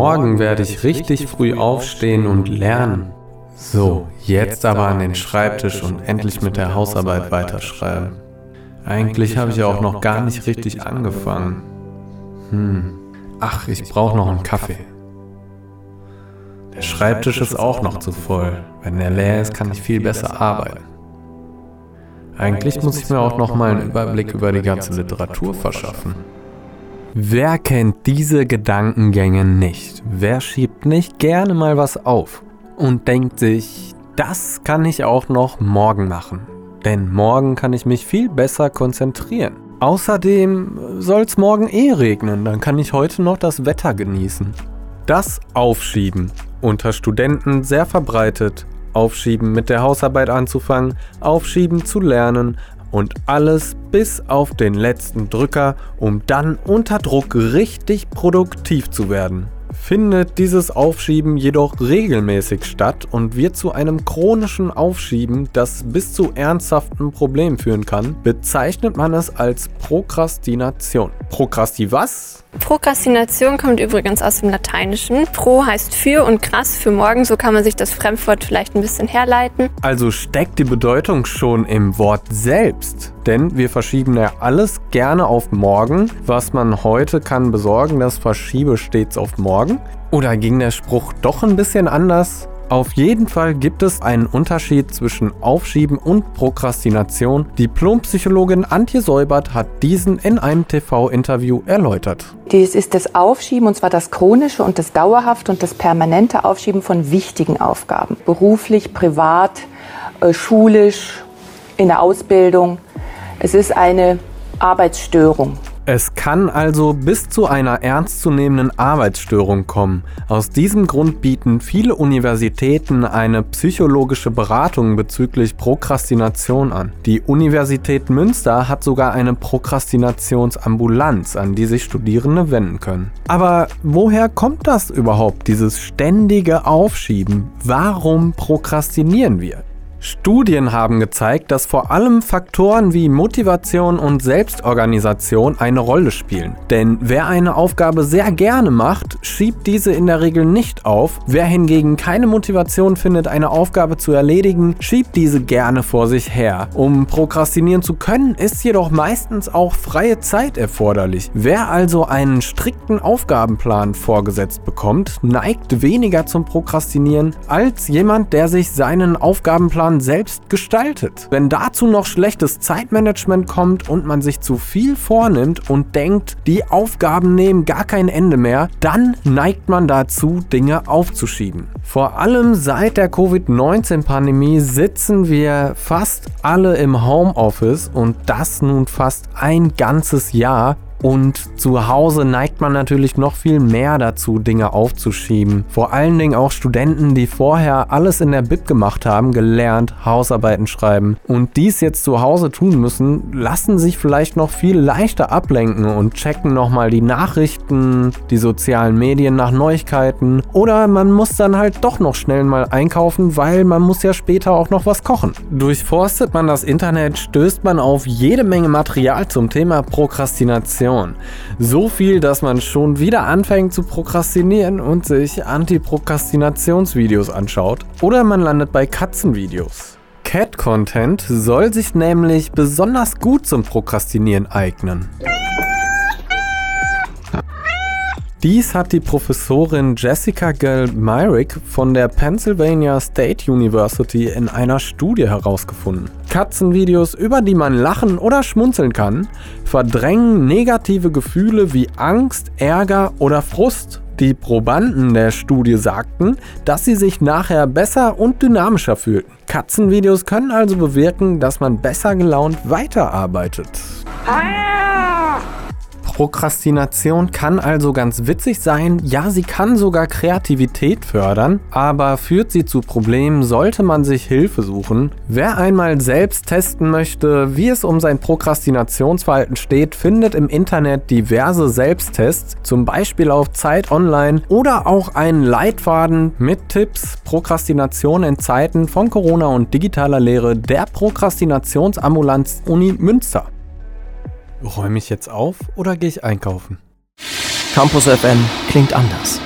Morgen werde ich richtig früh aufstehen und lernen. So, jetzt aber an den Schreibtisch und endlich mit der Hausarbeit weiterschreiben. Eigentlich habe ich ja auch noch gar nicht richtig angefangen. Hm. Ach, ich brauche noch einen Kaffee. Der Schreibtisch ist auch noch zu voll. Wenn er leer ist, kann ich viel besser arbeiten. Eigentlich muss ich mir auch noch mal einen Überblick über die ganze Literatur verschaffen. Wer kennt diese Gedankengänge nicht? Wer schiebt nicht gerne mal was auf und denkt sich, das kann ich auch noch morgen machen? Denn morgen kann ich mich viel besser konzentrieren. Außerdem soll es morgen eh regnen, dann kann ich heute noch das Wetter genießen. Das Aufschieben, unter Studenten sehr verbreitet, Aufschieben mit der Hausarbeit anzufangen, Aufschieben zu lernen, und alles bis auf den letzten Drücker, um dann unter Druck richtig produktiv zu werden. Findet dieses Aufschieben jedoch regelmäßig statt und wird zu einem chronischen Aufschieben, das bis zu ernsthaften Problemen führen kann, bezeichnet man es als Prokrastination. Prokrasti was? Prokrastination kommt übrigens aus dem Lateinischen. Pro heißt für und krass für morgen, so kann man sich das Fremdwort vielleicht ein bisschen herleiten. Also steckt die Bedeutung schon im Wort selbst. Denn wir verschieben ja alles gerne auf morgen. Was man heute kann besorgen, das verschiebe stets auf morgen. Oder ging der Spruch doch ein bisschen anders? Auf jeden Fall gibt es einen Unterschied zwischen Aufschieben und Prokrastination. Diplompsychologin Antje Säubert hat diesen in einem TV-Interview erläutert. Dies ist das Aufschieben, und zwar das chronische und das dauerhafte und das permanente Aufschieben von wichtigen Aufgaben. Beruflich, privat, äh, schulisch, in der Ausbildung. Es ist eine Arbeitsstörung. Es kann also bis zu einer ernstzunehmenden Arbeitsstörung kommen. Aus diesem Grund bieten viele Universitäten eine psychologische Beratung bezüglich Prokrastination an. Die Universität Münster hat sogar eine Prokrastinationsambulanz, an die sich Studierende wenden können. Aber woher kommt das überhaupt, dieses ständige Aufschieben? Warum prokrastinieren wir? Studien haben gezeigt, dass vor allem Faktoren wie Motivation und Selbstorganisation eine Rolle spielen. Denn wer eine Aufgabe sehr gerne macht, schiebt diese in der Regel nicht auf. Wer hingegen keine Motivation findet, eine Aufgabe zu erledigen, schiebt diese gerne vor sich her. Um prokrastinieren zu können, ist jedoch meistens auch freie Zeit erforderlich. Wer also einen strikten Aufgabenplan vorgesetzt bekommt, neigt weniger zum Prokrastinieren als jemand, der sich seinen Aufgabenplan man selbst gestaltet. Wenn dazu noch schlechtes Zeitmanagement kommt und man sich zu viel vornimmt und denkt, die Aufgaben nehmen gar kein Ende mehr, dann neigt man dazu, Dinge aufzuschieben. Vor allem seit der Covid-19-Pandemie sitzen wir fast alle im Homeoffice und das nun fast ein ganzes Jahr und zu Hause neigt man natürlich noch viel mehr dazu, Dinge aufzuschieben. Vor allen Dingen auch Studenten, die vorher alles in der Bib gemacht haben, gelernt, Hausarbeiten schreiben und dies jetzt zu Hause tun müssen, lassen sich vielleicht noch viel leichter ablenken und checken nochmal die Nachrichten, die sozialen Medien nach Neuigkeiten oder man muss dann halt doch noch schnell mal einkaufen, weil man muss ja später auch noch was kochen. Durchforstet man das Internet, stößt man auf jede Menge Material zum Thema Prokrastination Motivation. So viel, dass man schon wieder anfängt zu prokrastinieren und sich Anti-Prokrastinationsvideos anschaut. Oder man landet bei Katzenvideos. Cat-Content soll sich nämlich besonders gut zum Prokrastinieren eignen. Dies hat die Professorin Jessica Gell Myrick von der Pennsylvania State University in einer Studie herausgefunden. Katzenvideos, über die man lachen oder schmunzeln kann, verdrängen negative Gefühle wie Angst, Ärger oder Frust. Die Probanden der Studie sagten, dass sie sich nachher besser und dynamischer fühlten. Katzenvideos können also bewirken, dass man besser gelaunt weiterarbeitet. Ah! Prokrastination kann also ganz witzig sein, ja, sie kann sogar Kreativität fördern, aber führt sie zu Problemen, sollte man sich Hilfe suchen. Wer einmal selbst testen möchte, wie es um sein Prokrastinationsverhalten steht, findet im Internet diverse Selbsttests, zum Beispiel auf Zeit Online oder auch einen Leitfaden mit Tipps Prokrastination in Zeiten von Corona und digitaler Lehre der Prokrastinationsambulanz Uni Münster. Räume ich jetzt auf oder gehe ich einkaufen? Campus FM klingt anders.